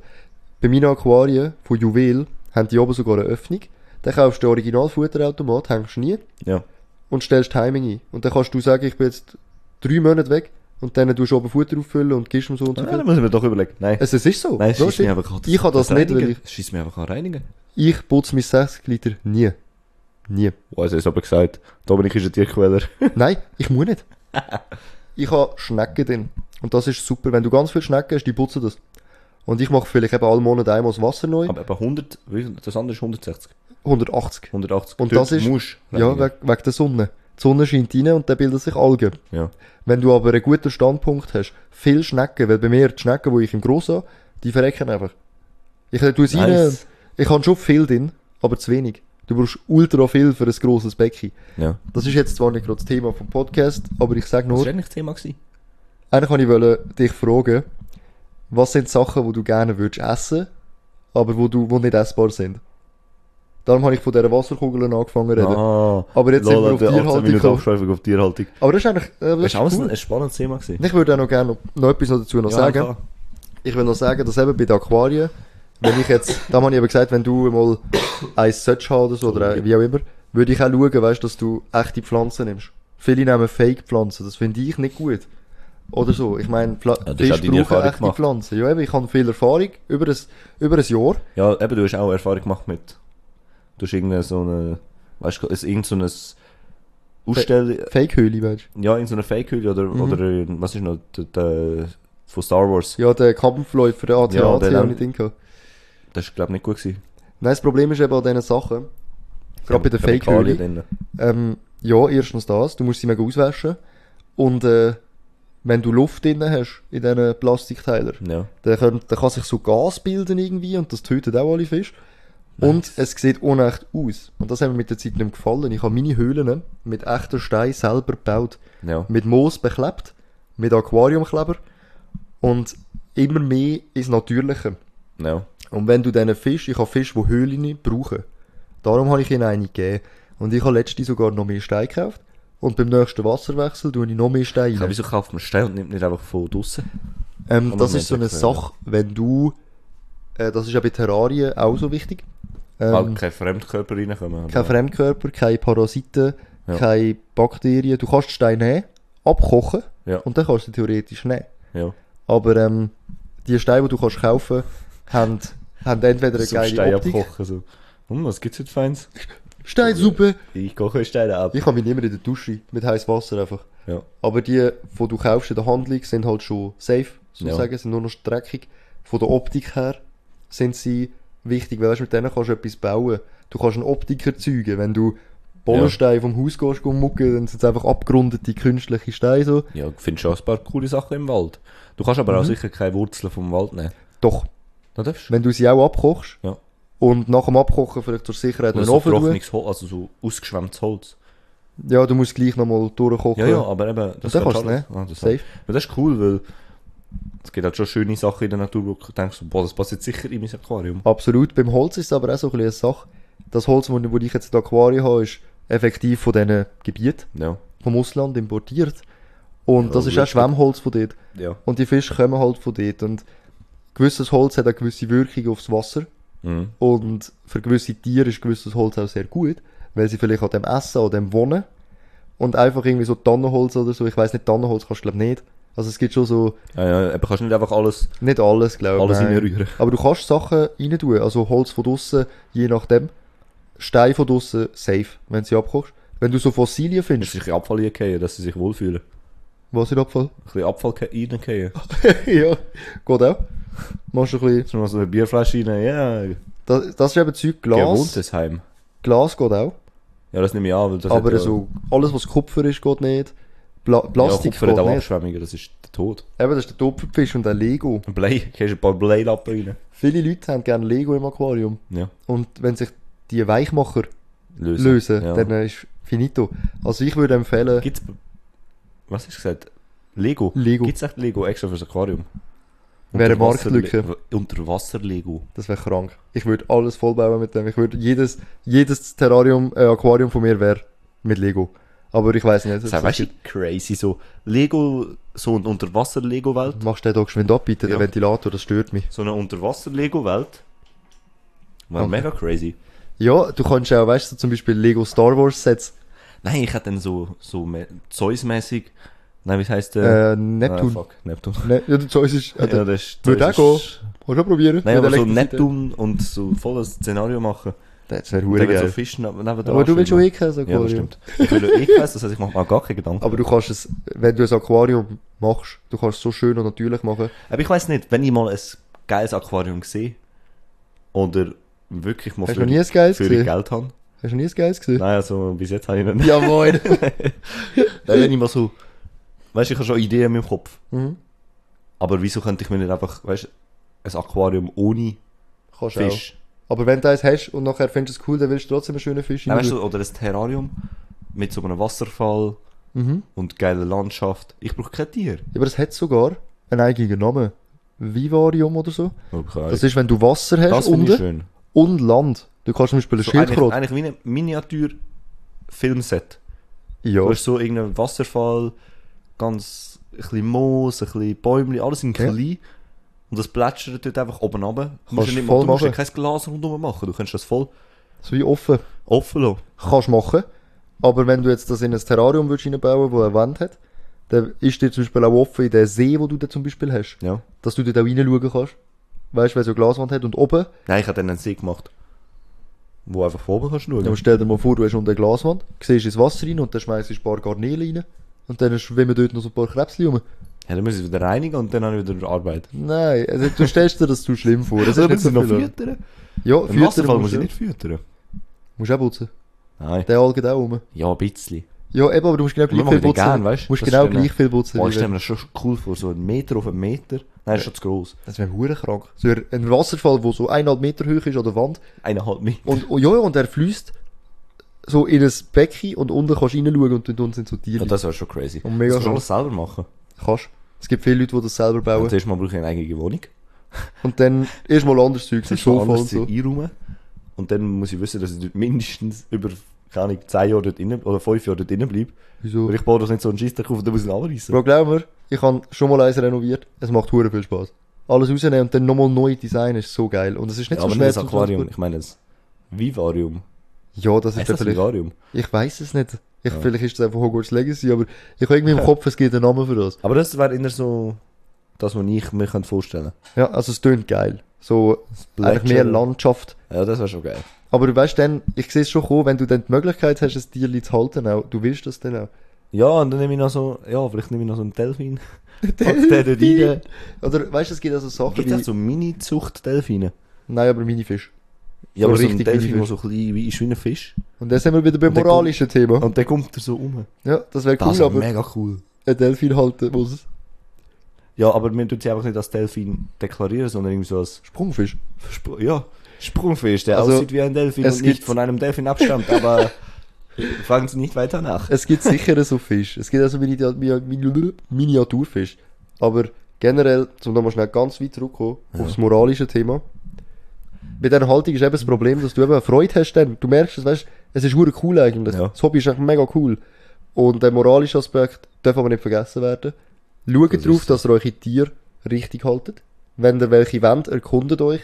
[SPEAKER 1] Bei meinen Aquarien von Juwel haben die oben sogar eine Öffnung. Dann kaufst du den Original-Futterautomat, hängst du nie
[SPEAKER 2] Ja.
[SPEAKER 1] und stellst Timing ein. Und dann kannst du sagen, ich bin jetzt drei Monate weg und dann tust du oben Futter auffüllen und gibst ihm so und so
[SPEAKER 2] Ah,
[SPEAKER 1] viel.
[SPEAKER 2] dann muss ich mir doch überlegen. Nein.
[SPEAKER 1] Es, es ist so.
[SPEAKER 2] Nein, es
[SPEAKER 1] Ja,
[SPEAKER 2] schießt mich einfach an.
[SPEAKER 1] Ich kann das nicht, weil ich-
[SPEAKER 2] Es schießt mich einfach an reinigen.
[SPEAKER 1] Ich putze mein 60 Liter nie. Nie.
[SPEAKER 2] Oh, also, ich aber gesagt, Dominik ist ein Tierquäler.
[SPEAKER 1] Nein, ich muss nicht. Ich habe Schnecken drin. Und das ist super. Wenn du ganz viele Schnecken hast, die putzen das. Und ich mache vielleicht eben alle Monate einmal das Wasser neu.
[SPEAKER 2] aber etwa 100, wie viel? das andere ist 160.
[SPEAKER 1] 180.
[SPEAKER 2] 180.
[SPEAKER 1] Und
[SPEAKER 2] Dort
[SPEAKER 1] das ist-
[SPEAKER 2] musst
[SPEAKER 1] Ja, wegen, wegen der Sonne. Die Sonne scheint rein und dann bilden sich Algen.
[SPEAKER 2] Ja.
[SPEAKER 1] Wenn du aber einen guten Standpunkt hast, viel Schnecken, weil bei mir die Schnecken, die ich im Gross habe, die verrecken einfach. Ich tue es rein,
[SPEAKER 2] Nice.
[SPEAKER 1] ich habe schon viel drin, aber zu wenig. Du brauchst ultra viel für ein grosses Becken.
[SPEAKER 2] Ja.
[SPEAKER 1] Das ist jetzt zwar nicht gerade das Thema vom Podcast, aber ich sage nur,
[SPEAKER 2] war eigentlich das Thema? Gewesen?
[SPEAKER 1] eigentlich kann ich wollte dich fragen, was sind Sachen, die du gerne würdest essen, aber wo du, wo nicht essbar sind? Darum habe ich von dieser Wasserkugel angefangen zu reden.
[SPEAKER 2] Ah,
[SPEAKER 1] Aber jetzt sind wir auf
[SPEAKER 2] der 18
[SPEAKER 1] Tierhaltung
[SPEAKER 2] auf Tierhaltung.
[SPEAKER 1] Aber das ist eigentlich, äh, das
[SPEAKER 2] Das
[SPEAKER 1] ist
[SPEAKER 2] alles
[SPEAKER 1] cool.
[SPEAKER 2] ein spannendes Thema. Gewesen.
[SPEAKER 1] Ich würde auch noch gerne noch, noch etwas noch dazu noch
[SPEAKER 2] Ja,
[SPEAKER 1] sagen.
[SPEAKER 2] klar.
[SPEAKER 1] Ich will noch sagen, dass eben bei den Aquarien, wenn ich jetzt, da habe ich eben gesagt, wenn du mal eins sollst haben oder so, oder wie auch immer, würde ich auch schauen, weißt, dass du echte Pflanzen nimmst. Viele nehmen Fake-Pflanzen, das finde ich nicht gut. Oder so, ich meine, Pfla
[SPEAKER 2] Ja, du hast
[SPEAKER 1] Fisch brauchen echte
[SPEAKER 2] gemacht.
[SPEAKER 1] Pflanzen. Ja, eben, ich habe viel Erfahrung, über ein, über ein Jahr.
[SPEAKER 2] Ja, eben, du hast auch Erfahrung gemacht mit. Du hast irgendeine so eine. Weißt du, ist irgend so ein. Ausstell.
[SPEAKER 1] Fake-Höhle, weißt
[SPEAKER 2] Ja, irgend so eine Fake-Hülle oder,
[SPEAKER 1] Mhm.
[SPEAKER 2] oder. äh, Was ist noch? Der, der, von Star Wars.
[SPEAKER 1] du. Ja, der Kampfläufer, der AT-AT,
[SPEAKER 2] Ja,
[SPEAKER 1] habe
[SPEAKER 2] dann-
[SPEAKER 1] ich gehabt.
[SPEAKER 2] Das ist, glaube ich, nicht gut gewesen.
[SPEAKER 1] Nein, das Problem ist eben an diesen Sachen, gerade bei der
[SPEAKER 2] Chemikalien
[SPEAKER 1] Fake-Höhle. Ähm, ja, erstens das, du musst sie mega auswaschen. Und äh, wenn du Luft drin hast, in diesen Plastikteilen,
[SPEAKER 2] Ja.
[SPEAKER 1] dann kann, dann kann sich so Gas bilden irgendwie und das tötet auch alle Fische. Und es sieht unecht aus. Und das hat mir mit der Zeit nicht gefallen. Ich habe meine Höhlen mit echten Steinen selber gebaut.
[SPEAKER 2] Ja.
[SPEAKER 1] Mit Moos beklebt, mit Aquariumkleber und immer mehr ins Natürliche.
[SPEAKER 2] Ja.
[SPEAKER 1] Und wenn du diesen Fisch, ich habe Fisch, die Höhlen brauchen. Darum habe ich ihnen eine gegeben. Und ich habe letztens sogar noch mehr Steine gekauft. Und beim nächsten Wasserwechsel tue ich noch mehr Steine
[SPEAKER 2] Ja,
[SPEAKER 1] rein.
[SPEAKER 2] wieso kauft man Stein und nimmt nicht einfach von draussen?
[SPEAKER 1] Ähm,
[SPEAKER 2] Aber
[SPEAKER 1] das ist so eine. Sache, wenn du, äh, das ist ja bei Terrarien auch so wichtig. Ähm,
[SPEAKER 2] Weil keine Fremdkörper reinkommen.
[SPEAKER 1] kein Fremdkörper, keine Parasiten,
[SPEAKER 2] Ja.
[SPEAKER 1] keine Bakterien. Du kannst den Stein nehmen, abkochen
[SPEAKER 2] Ja.
[SPEAKER 1] und dann kannst du ihn theoretisch nehmen.
[SPEAKER 2] Ja.
[SPEAKER 1] Aber ähm, die Steine, die du kannst kaufen haben, haben entweder eine
[SPEAKER 2] So
[SPEAKER 1] geile
[SPEAKER 2] Steine
[SPEAKER 1] Optik.
[SPEAKER 2] abkochen. So. Hm, was gibt's heute Feins?
[SPEAKER 1] Steinsuppe!
[SPEAKER 2] Ich koche Steine ab.
[SPEAKER 1] Ich habe mich immer in der Dusche mit heißem Wasser einfach.
[SPEAKER 2] Ja.
[SPEAKER 1] Aber die, die du kaufst in der Handlung, sind halt schon safe, sozusagen,
[SPEAKER 2] Ja.
[SPEAKER 1] sind nur noch dreckig. Von der Optik her sind sie wichtig, weil weißt, mit denen kannst du etwas bauen. Du kannst einen Optik erzeugen. Wenn du Bollensteine vom Haus gehst, gehst mucken, dann sind es einfach abgerundete künstliche Steine so.
[SPEAKER 2] Ja, ich finde schon ein paar coole Sachen im Wald. Du kannst aber auch sicher keine Wurzeln vom Wald nehmen.
[SPEAKER 1] Doch,
[SPEAKER 2] Da darfst du.
[SPEAKER 1] wenn du sie auch abkochst
[SPEAKER 2] Ja.
[SPEAKER 1] und nach dem Abkochen vielleicht zur Sicherheit noch Ofen
[SPEAKER 2] Holz, also so ausgeschwemmtes Holz.
[SPEAKER 1] ja, du musst gleich nochmal durchkochen.
[SPEAKER 2] Ja, ja, aber eben, das
[SPEAKER 1] dann kannst du nehmen.
[SPEAKER 2] Ah, das,
[SPEAKER 1] Safe.
[SPEAKER 2] Aber das ist cool, weil es gibt halt schon schöne Sachen in der Natur, wo du denkst, boah, das passt jetzt sicher in mein Aquarium.
[SPEAKER 1] Absolut. Beim Holz ist es aber auch so ein bisschen eine Sache. Das Holz, das ich jetzt in Aquarium habe, ist effektiv von diesen Gebieten
[SPEAKER 2] Ja.
[SPEAKER 1] vom Ausland importiert. Und
[SPEAKER 2] Ja,
[SPEAKER 1] das ist auch. Schwemmholz von dort.
[SPEAKER 2] Ja.
[SPEAKER 1] Und die Fische kommen halt von dort. Und gewisses Holz hat eine gewisse Wirkung aufs Wasser.
[SPEAKER 2] Mhm.
[SPEAKER 1] Und für gewisse Tiere ist gewisses Holz auch sehr gut, weil sie vielleicht an dem essen, an dem wohnen. Und einfach irgendwie so Tannenholz oder so, ich weiß nicht, Tannenholz kannst du glaube nicht. Also es gibt schon so,
[SPEAKER 2] Ja, ja, aber kannst nicht einfach alles,
[SPEAKER 1] nicht alles, glaube ich.
[SPEAKER 2] alles
[SPEAKER 1] nein.
[SPEAKER 2] reinrühren.
[SPEAKER 1] Aber du kannst Sachen rein tun, also Holz von draussen, je nachdem. Stein von draussen, safe, wenn du sie abkochst. Wenn du so Fossilien
[SPEAKER 2] Dass
[SPEAKER 1] findest,
[SPEAKER 2] sie sich Abfall reingehen, dass sie sich wohlfühlen.
[SPEAKER 1] was in Abfall?
[SPEAKER 2] Ein bisschen Abfall reingehen.
[SPEAKER 1] ja, geht auch. Machst du ein bisschen,
[SPEAKER 2] Schon mal so eine Bierflasche rein, ja,
[SPEAKER 1] das, das ist eben Zeug Glas.
[SPEAKER 2] gewohntes Heim.
[SPEAKER 1] Glas geht auch.
[SPEAKER 2] Ja, das nehme ich an, weil das
[SPEAKER 1] aber
[SPEAKER 2] hat ja,
[SPEAKER 1] so, alles was Kupfer ist, geht nicht. Pla Plastik
[SPEAKER 2] ja, Kupfer hat
[SPEAKER 1] geht
[SPEAKER 2] auch
[SPEAKER 1] nicht.
[SPEAKER 2] Abschwemmungen, das ist der Tod.
[SPEAKER 1] Eben, das ist der Topferfisch und der Lego.
[SPEAKER 2] Ein Blei, gehst ein paar Bleilappen rein.
[SPEAKER 1] Viele Leute haben gerne Lego im Aquarium.
[SPEAKER 2] Ja,
[SPEAKER 1] Und wenn sich die Weichmacher
[SPEAKER 2] lösen.
[SPEAKER 1] lösen,
[SPEAKER 2] ja.
[SPEAKER 1] dann ist finito. Also ich würde empfehlen,
[SPEAKER 2] Gibt's, was hast du gesagt? Lego?
[SPEAKER 1] Lego.
[SPEAKER 2] Gibt's echt Lego extra fürs Aquarium?
[SPEAKER 1] Wäre eine Marktlücke.
[SPEAKER 2] Unterwasser-Lego.
[SPEAKER 1] Das wäre krank. Ich würde alles vollbauen mit dem. Ich würde jedes, jedes Terrarium, äh, Aquarium von mir wäre mit Lego. Aber ich weiß nicht.
[SPEAKER 2] Das ist weißt du, crazy, so Lego, so eine Unterwasser-Lego-Welt.
[SPEAKER 1] Machst du den da geschwind ab, bitte,
[SPEAKER 2] Ja.
[SPEAKER 1] der Ventilator, das stört mich.
[SPEAKER 2] So eine Unterwasser-Lego-Welt. War
[SPEAKER 1] Okay.
[SPEAKER 2] mega crazy.
[SPEAKER 1] Ja, du kannst auch, weißt du, zum Beispiel Lego Star Wars Sets,
[SPEAKER 2] Nein, ich hätte dann so, so Zeus-mäßig. Nein, wie heißt der?
[SPEAKER 1] äh, Neptun.
[SPEAKER 2] Ah, fuck, Neptun.
[SPEAKER 1] ne, ja, Zeus ist,
[SPEAKER 2] Ja,
[SPEAKER 1] der,
[SPEAKER 2] das ist,
[SPEAKER 1] Würde
[SPEAKER 2] Zeus
[SPEAKER 1] auch
[SPEAKER 2] ist-
[SPEAKER 1] Kannst du probieren?
[SPEAKER 2] Nein, aber so. Neptun und so voll das Szenario machen.
[SPEAKER 1] Das wäre hure
[SPEAKER 2] so
[SPEAKER 1] geil.
[SPEAKER 2] Fisch neben neben
[SPEAKER 1] Aber du willst schon eh kein
[SPEAKER 2] Ja, das
[SPEAKER 1] Aquarium.
[SPEAKER 2] stimmt. Ich will eh keins, das heißt, ich mache mir gar keine Gedanken.
[SPEAKER 1] Aber du kannst es, wenn du ein Aquarium machst, du kannst es so schön und natürlich machen.
[SPEAKER 2] Aber ich weiß nicht, wenn ich mal ein geiles Aquarium sehe oder wirklich mal
[SPEAKER 1] Hast
[SPEAKER 2] für,
[SPEAKER 1] noch nie ein geiles
[SPEAKER 2] für? Geld habe.
[SPEAKER 1] Hast du nie ein geiles gesehen?
[SPEAKER 2] Nein, also bis jetzt habe ich noch nicht.
[SPEAKER 1] Ja, moin.
[SPEAKER 2] Wenn ich mal so, weißt du, ich habe schon Ideen in meinem Kopf.
[SPEAKER 1] mhm.
[SPEAKER 2] Aber wieso könnte ich mir nicht einfach, weißt ein Aquarium ohne
[SPEAKER 1] Kannst
[SPEAKER 2] Fisch?
[SPEAKER 1] auch. Aber wenn du eins hast und nachher findest du es cool, dann willst du trotzdem einen schönen Fisch
[SPEAKER 2] Nein, weißt du, oder ein Terrarium mit so einem Wasserfall
[SPEAKER 1] Mhm.
[SPEAKER 2] und geiler Landschaft. Ich brauche kein Tier.
[SPEAKER 1] Ja, aber es hat sogar einen eigenen Namen. Vivarium oder so.
[SPEAKER 2] Okay.
[SPEAKER 1] Das ist, wenn du Wasser hast unten und Land. Du kannst zum Beispiel eine
[SPEAKER 2] So eigentlich,
[SPEAKER 1] Schildkröte.
[SPEAKER 2] eigentlich wie ein Miniatur-Filmset.
[SPEAKER 1] Ja.
[SPEAKER 2] Du hast so irgendeinen Wasserfall, ganz ein bisschen Moos, ein bisschen Bäumchen, alles in
[SPEAKER 1] Ja.
[SPEAKER 2] klein. Und das plätschert dort einfach oben runter. Du
[SPEAKER 1] Kannst
[SPEAKER 2] musst, ja nicht
[SPEAKER 1] voll
[SPEAKER 2] mal, du musst ja kein Glas rundherum machen. Du kannst das voll
[SPEAKER 1] So wie offen.
[SPEAKER 2] offen lassen.
[SPEAKER 1] Kannst machen. Aber wenn du jetzt das in ein Terrarium würdest reinbauen, wo eine Wand hat, dann ist dir zum Beispiel auch offen in den See, wo du da zum Beispiel hast.
[SPEAKER 2] Ja.
[SPEAKER 1] Dass du dort auch reinschauen kannst. Weißt du, weil so eine Glaswand hat und oben.
[SPEAKER 2] Nein, ich habe dann einen See gemacht. Wo einfach oben kannst schauen.
[SPEAKER 1] Dann stell dir mal vor, du hast unter eine Glaswand, siehst ins Wasser rein und dann schmeißt du ein paar Garnelen rein. Und dann schwimmen dort noch so ein paar Krebschen rum.
[SPEAKER 2] Ja, dann muss ich wieder reinigen und dann habe ich wieder Arbeit.
[SPEAKER 1] Nein, also du stellst dir das zu schlimm vor. Das ist
[SPEAKER 2] Oder
[SPEAKER 1] nicht so
[SPEAKER 2] noch füttern?
[SPEAKER 1] Ja,
[SPEAKER 2] Im Wasserfall muss ich
[SPEAKER 1] du.
[SPEAKER 2] nicht füttern.
[SPEAKER 1] Musst auch putzen.
[SPEAKER 2] Nein.
[SPEAKER 1] Der Algen auch rum.
[SPEAKER 2] Ja, ein bisschen.
[SPEAKER 1] Ja, eben, aber du musst genau gleich viel putzen.
[SPEAKER 2] gern, weißt du?
[SPEAKER 1] Du musst genau gleich viel putzen.
[SPEAKER 2] Boah, ich stelle mir das schon cool vor, so ein Meter auf einen Meter. Nein, das ist schon zu gross.
[SPEAKER 1] Das wäre hure krank. So ein Wasserfall, der so eineinhalb Meter hoch ist an der Wand.
[SPEAKER 2] Eineinhalb Meter.
[SPEAKER 1] Und, oh, ja, und er fließt so in ein Becken und unten kannst du reinschauen und dort unten sind so Tiere.
[SPEAKER 2] Ja, das wäre schon crazy.
[SPEAKER 1] Und mega
[SPEAKER 2] das kannst du alles selber machen.
[SPEAKER 1] kannst. Es gibt viele Leute, die das selber bauen.
[SPEAKER 2] Zuerst mal brauche ich eine eigene Wohnung.
[SPEAKER 1] Und dann erstmal anderes Zeug, so
[SPEAKER 2] Sofa
[SPEAKER 1] und so.
[SPEAKER 2] einräumen. Und dann muss ich wissen, dass ich dort mindestens über, keine Ahnung, 10 Jahre dort innen, oder 5 Jahre dort innen bleibe.
[SPEAKER 1] Wieso?
[SPEAKER 2] Weil ich baue doch nicht so einen Scheissdreck auf und dann muss ich ihn abreißen.
[SPEAKER 1] Bro, glaub mir, ich habe schon mal eins renoviert. Es macht hure viel Spaß. Alles rausnehmen und dann nochmal neu designen ist so geil. Und es ist nicht
[SPEAKER 2] Ja,
[SPEAKER 1] so
[SPEAKER 2] aber
[SPEAKER 1] schwer
[SPEAKER 2] nicht das Aquarium, ich meine das Vivarium.
[SPEAKER 1] Ja, das ist dann
[SPEAKER 2] das
[SPEAKER 1] vielleicht... Ich weiß es nicht. Ich,
[SPEAKER 2] Ja.
[SPEAKER 1] Vielleicht ist es einfach Hogwarts Legacy, aber ich habe irgendwie im Kopf, es gibt einen Namen für das.
[SPEAKER 2] Aber das wäre eher so, das, was ich mir könnte vorstellen
[SPEAKER 1] Ja, also es tönt geil. So, eigentlich mehr. Landschaft.
[SPEAKER 2] Ja, das wäre schon geil.
[SPEAKER 1] Aber du weißt dann, ich sehe es schon kommen, wenn du dann die Möglichkeit hast, ein Tier zu halten, auch, du willst das dann auch.
[SPEAKER 2] Ja, und dann nehme ich noch so, ja, vielleicht nehme ich noch so einen Delfin. Rein.
[SPEAKER 1] Oder weißt du, es gibt also Sachen
[SPEAKER 2] Gibt es so Mini-Zucht-Delfine?
[SPEAKER 1] Nein, aber Minifisch.
[SPEAKER 2] Ja,
[SPEAKER 1] So
[SPEAKER 2] aber so ein
[SPEAKER 1] richtig
[SPEAKER 2] Delfin, der
[SPEAKER 1] Minifisch.
[SPEAKER 2] so klein wie, ist wie ein Fisch.
[SPEAKER 1] Und dann sind wir wieder beim
[SPEAKER 2] Und
[SPEAKER 1] moralischen Thema.
[SPEAKER 2] Und dann kommt er so um.
[SPEAKER 1] Ja, das wäre
[SPEAKER 2] Das
[SPEAKER 1] cool,
[SPEAKER 2] ist
[SPEAKER 1] aber
[SPEAKER 2] mega cool.
[SPEAKER 1] ein Delfin halten muss es.
[SPEAKER 2] Ja, aber man tut sie einfach nicht als Delfin deklarieren, sondern irgendwie so als
[SPEAKER 1] Sprungfisch.
[SPEAKER 2] Spr ja, Sprungfisch, der
[SPEAKER 1] Also,
[SPEAKER 2] aussieht wie ein Delfin und nicht von einem Delfin abstammt, aber fragen Sie nicht weiter nach.
[SPEAKER 1] Es gibt sicher so Fisch. Es gibt also Mini Mini Miniaturfisch. Aber generell, zum nochmal schnell ganz weit zurückkommen, aufs moralische Thema. Bei dieser Haltung ist eben das Problem, dass du eben Freude hast dann. Du merkst es, weißt, es ist hure cool eigentlich.
[SPEAKER 2] Ja.
[SPEAKER 1] Das Hobby ist eigentlich mega cool. Und der moralische Aspekt darf aber nicht vergessen werden. Schaut
[SPEAKER 2] Das
[SPEAKER 1] darauf, dass ihr eure Tiere richtig haltet. Wenn ihr welche wollt, erkundet euch.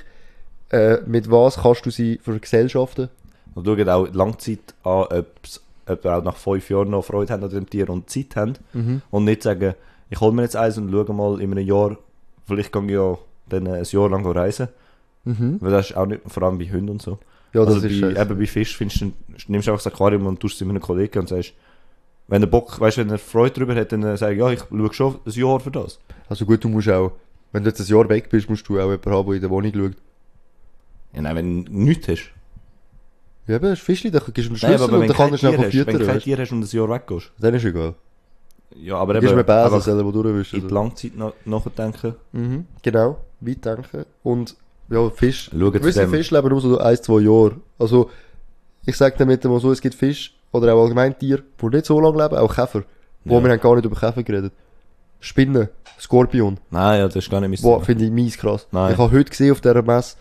[SPEAKER 1] Äh, mit was kannst du sie vergesellschaften?
[SPEAKER 2] Und schaut auch Langzeit an, ob's- ob ihr auch nach fünf Jahren noch Freude habt an dem Tier und Zeit habt.
[SPEAKER 1] Mhm.
[SPEAKER 2] Und nicht sagen, ich hole mir jetzt eins und schaue mal in einem Jahr, vielleicht gehe ich ja dann ein Jahr lang reisen.
[SPEAKER 1] Mhm.
[SPEAKER 2] Weil das ist auch nicht, vor allem bei Hunden und so.
[SPEAKER 1] Ja, das
[SPEAKER 2] also
[SPEAKER 1] ist
[SPEAKER 2] bei,
[SPEAKER 1] scheiße.
[SPEAKER 2] eben bei Fisch findest du, nimmst du einfach das Aquarium und tust es mit einem Kollegen und sagst, wenn er Bock, weißt du, wenn er Freude darüber hat, dann äh, sag ich, ja, ich schaue schon ein Jahr für das.
[SPEAKER 1] Also gut, du musst auch, wenn du jetzt ein Jahr weg bist, musst du auch jemanden haben, der in der Wohnung schaut.
[SPEAKER 2] Ja, nein, wenn du nichts hast.
[SPEAKER 1] Ja, aber ein Fischli, da gibst du
[SPEAKER 2] Nein,
[SPEAKER 1] Schlüssel und
[SPEAKER 2] wenn
[SPEAKER 1] dann
[SPEAKER 2] du Tier
[SPEAKER 1] du schnell
[SPEAKER 2] hast, wenn du kein Tier hast und ein Jahr weggehst.
[SPEAKER 1] du. Dann ist egal.
[SPEAKER 2] Ja, aber
[SPEAKER 1] Du
[SPEAKER 2] eben,
[SPEAKER 1] gibst mir Besen,
[SPEAKER 2] einfach
[SPEAKER 1] selber durchwischen.
[SPEAKER 2] in die Langzeit nach, nachdenken.
[SPEAKER 1] Mhm, genau, weit denken. Und, ja, Fisch.
[SPEAKER 2] Schauen zu
[SPEAKER 1] Gewisse
[SPEAKER 2] dem.
[SPEAKER 1] Fische leben nur so ein, zwei Jahre. Also, ich sag damit mal so, es gibt Fisch, oder auch allgemein Tiere, die nicht so lange leben, auch Käfer. Wo
[SPEAKER 2] Ja.
[SPEAKER 1] wir haben gar nicht über Käfer geredet. Spinnen, Skorpion.
[SPEAKER 2] Nein, ja, das ist gar nicht mein
[SPEAKER 1] Boah, finde ich mies krass.
[SPEAKER 2] Nein.
[SPEAKER 1] Ich habe heute gesehen auf dieser Messe,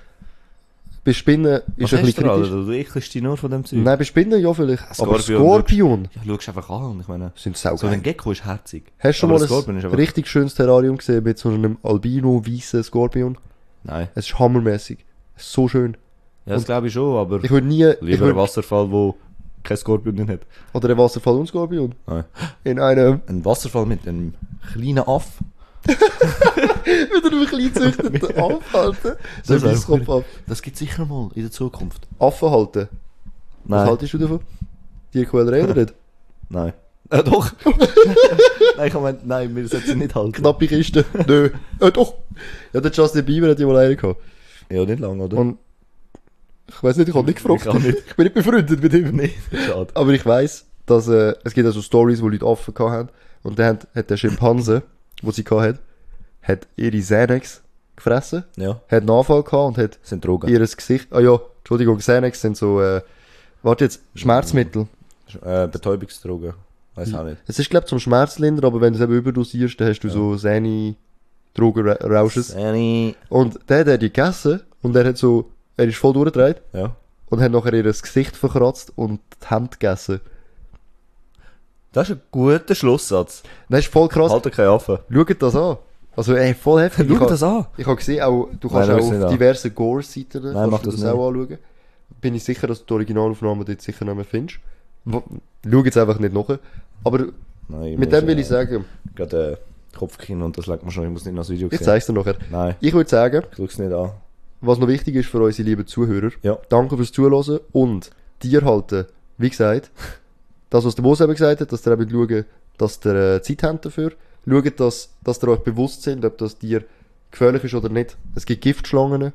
[SPEAKER 1] bei Spinnen ist
[SPEAKER 2] Was
[SPEAKER 1] ein
[SPEAKER 2] hast
[SPEAKER 1] bisschen kritisch.
[SPEAKER 2] Alter? Du ekelst dich nur von dem Zeug.
[SPEAKER 1] Nein, bei Spinnen ja vielleicht. Aber
[SPEAKER 2] Skorpion,
[SPEAKER 1] Skorpion
[SPEAKER 2] Ja, schau einfach an. Ich meine,
[SPEAKER 1] sind
[SPEAKER 2] so ein Gecko ist herzig.
[SPEAKER 1] Hast du schon mal
[SPEAKER 2] ein Skorpion ist
[SPEAKER 1] ein richtig schönes Terrarium gesehen mit so einem albino-weißen Skorpion?
[SPEAKER 2] Nein.
[SPEAKER 1] Es ist hammermäßig. Es ist so schön.
[SPEAKER 2] Ja, das glaube ich schon, aber
[SPEAKER 1] Ich würde nie,
[SPEAKER 2] lieber ein
[SPEAKER 1] würd,
[SPEAKER 2] Wasserfall, wo kein Skorpion drin hat.
[SPEAKER 1] oder ein Wasserfall und Skorpion.
[SPEAKER 2] Nein.
[SPEAKER 1] In einem,
[SPEAKER 2] Ein Wasserfall mit einem kleinen Aff.
[SPEAKER 1] wieder einem klein züchteten Affen halten. So
[SPEAKER 2] Das
[SPEAKER 1] ein Kopf ab.
[SPEAKER 2] Das gibt sicher mal in der Zukunft.
[SPEAKER 1] Affen halten. Was
[SPEAKER 2] Nein.
[SPEAKER 1] haltest du davon? Die oder nicht?
[SPEAKER 2] Nein. Äh, doch. nein, ich meine, nein, wir sollten sie nicht halten.
[SPEAKER 1] Knappe Kiste. Nö. Äh, doch. Ja, der Justin Bieber hat ja mal einen gehabt.
[SPEAKER 2] Ja, nicht lange, oder?
[SPEAKER 1] Und ich weiß nicht, ich habe nicht gefragt.
[SPEAKER 2] Ich nicht.
[SPEAKER 1] Ich bin nicht befreundet mit ihm.
[SPEAKER 2] nee, schade.
[SPEAKER 1] Aber ich weiß, dass äh, es gibt also Stories, wo Leute gehabt haben. Und dann hat, hat der Schimpanse, wo sie gehabt hat, hat ihre Xanax gefressen,
[SPEAKER 2] Ja,
[SPEAKER 1] hat einen Anfall gehabt und hat
[SPEAKER 2] sind Drogen.
[SPEAKER 1] ihr Gesicht, ah ja, Entschuldigung, Xanax sind so, äh, warte jetzt, Schmerzmittel.
[SPEAKER 2] Äh, Betäubungsdrogen. Weiß auch nicht.
[SPEAKER 1] Es ist, glaube ich, zum Schmerzlindern, aber wenn du es eben überdosierst, dann hast du so Sani Drogenrausches.
[SPEAKER 2] Sani.
[SPEAKER 1] Und der hat er die gegessen und er hat so, er ist voll durchgedreht
[SPEAKER 2] Ja.
[SPEAKER 1] und hat nachher ihr Gesicht verkratzt und die Hände gegessen.
[SPEAKER 2] Das ist ein guter Schlusssatz.
[SPEAKER 1] Das ist voll krass.
[SPEAKER 2] Haltet keine Affen.
[SPEAKER 1] Schaut das an. Also, ey, voll heftig.
[SPEAKER 2] Schau das an.
[SPEAKER 1] Ich habe gesehen, auch, du
[SPEAKER 2] Nein,
[SPEAKER 1] kannst
[SPEAKER 2] schau
[SPEAKER 1] auch auf
[SPEAKER 2] an.
[SPEAKER 1] diverse Gore-Seiten
[SPEAKER 2] Nein, mach
[SPEAKER 1] kannst du
[SPEAKER 2] das
[SPEAKER 1] das auch anschauen. Bin ich sicher, dass du die Originalaufnahmen dort sicher nicht mehr findest. Schau jetzt einfach nicht nach. Aber
[SPEAKER 2] Nein,
[SPEAKER 1] mit dem will ich sagen,
[SPEAKER 2] Gerade äh, Kopfkino und das leckt mir schon. Ich muss nicht noch das Video
[SPEAKER 1] ich
[SPEAKER 2] sehen.
[SPEAKER 1] zeig's dir nachher.
[SPEAKER 2] Nein,
[SPEAKER 1] Ich würde sagen,
[SPEAKER 2] ich nicht an.
[SPEAKER 1] was noch wichtig ist für unsere lieben Zuhörer,
[SPEAKER 2] Ja.
[SPEAKER 1] danke fürs Zuhören und Tier halten, wie gesagt, das, was der Boss eben gesagt hat, dass ihr eben schaut, dass ihr äh, Zeit habt dafür. Schaut, dass, dass ihr euch bewusst sind, ob das Tier gefährlich ist oder nicht. Es gibt Giftschlangen,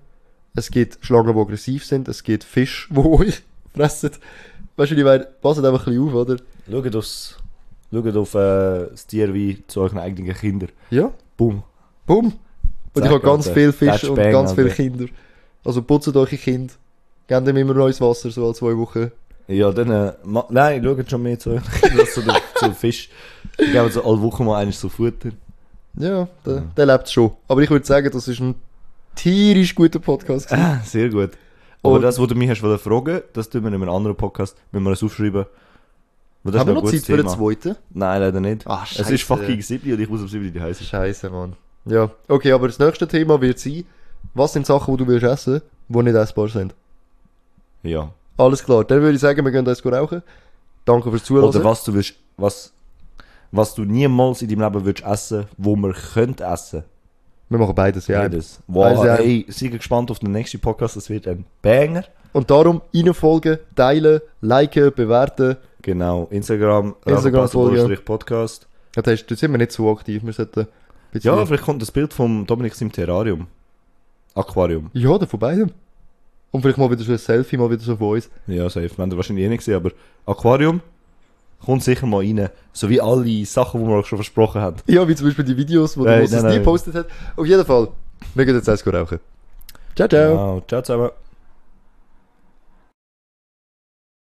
[SPEAKER 1] es gibt Schlangen, die aggressiv sind, es gibt Fische, die euch fressen. Weißt du, ich meine, passt einfach ein bisschen auf, oder?
[SPEAKER 2] Schaut aufs, schaut auf äh, das Tier wie zu euren eigenen Kindern.
[SPEAKER 1] Ja,
[SPEAKER 2] Boom.
[SPEAKER 1] bumm. Und ich habe ganz viele Fische und
[SPEAKER 2] bang,
[SPEAKER 1] ganz viele. Kinder. Also putzt eure Kinder. Gebt dem immer neues Wasser, so alle zwei Wochen.
[SPEAKER 2] Ja, dann, äh, nein, schaut schon mehr zu euren Kindern. Das so der, so Fisch. Die geben so alle Wochen mal eines so Futter.
[SPEAKER 1] Ja, der, der lebt schon. Aber ich würde sagen, das ist ein tierisch guter Podcast. gewesen.
[SPEAKER 2] Ah, sehr gut. Aber
[SPEAKER 1] Und-
[SPEAKER 2] das, was du mich hast fragen, das tun wir in einem anderen Podcast, müssen wir es aufschreiben. Weil das
[SPEAKER 1] Haben wir noch Zeit
[SPEAKER 2] gutes
[SPEAKER 1] für den
[SPEAKER 2] Thema.
[SPEAKER 1] zweiten?
[SPEAKER 2] Nein, leider nicht.
[SPEAKER 1] Ah,
[SPEAKER 2] es ist fucking 7 und ich muss um 7 die heißen.
[SPEAKER 1] Scheiße, Mann. Ja, okay, aber das nächste Thema wird sein, was sind Sachen, die du willst essen, die nicht essbar sind?
[SPEAKER 2] Ja.
[SPEAKER 1] Alles klar, dann würde ich sagen, wir gehen jetzt rauchen. Danke fürs Zuhören.
[SPEAKER 2] Oder was du willst, was, was du niemals in deinem Leben willst essen, wo man könnte essen.
[SPEAKER 1] Wir machen beides, ja.
[SPEAKER 2] Beides. Wow,
[SPEAKER 1] Also,
[SPEAKER 2] ey, seid gespannt auf den nächsten Podcast, das wird ein Banger.
[SPEAKER 1] Und darum reinfolgen, teilen, liken, bewerten.
[SPEAKER 2] Genau, Instagram,
[SPEAKER 1] Instagram folgen.
[SPEAKER 2] Podcast.
[SPEAKER 1] Ja, das ist, da sind wir nicht so aktiv, wir sollten.
[SPEAKER 2] Ja, vielleicht kommt das Bild vom Dominik im Terrarium. Aquarium.
[SPEAKER 1] ja, oder von beidem. Und vielleicht mal wieder so ein Selfie, mal wieder so von uns.
[SPEAKER 2] Ja, safe. Wir haben wahrscheinlich eh nicht gesehen, aber Aquarium kommt sicher mal rein. So wie alle Sachen, die wir auch schon versprochen haben.
[SPEAKER 1] Ja, wie zum Beispiel die Videos, die Moses
[SPEAKER 2] nein,
[SPEAKER 1] nie
[SPEAKER 2] nein.
[SPEAKER 1] gepostet hat. Auf jeden Fall, wir gehen jetzt erst rauchen. Ciao, ciao.
[SPEAKER 2] Wow. Ciao zusammen.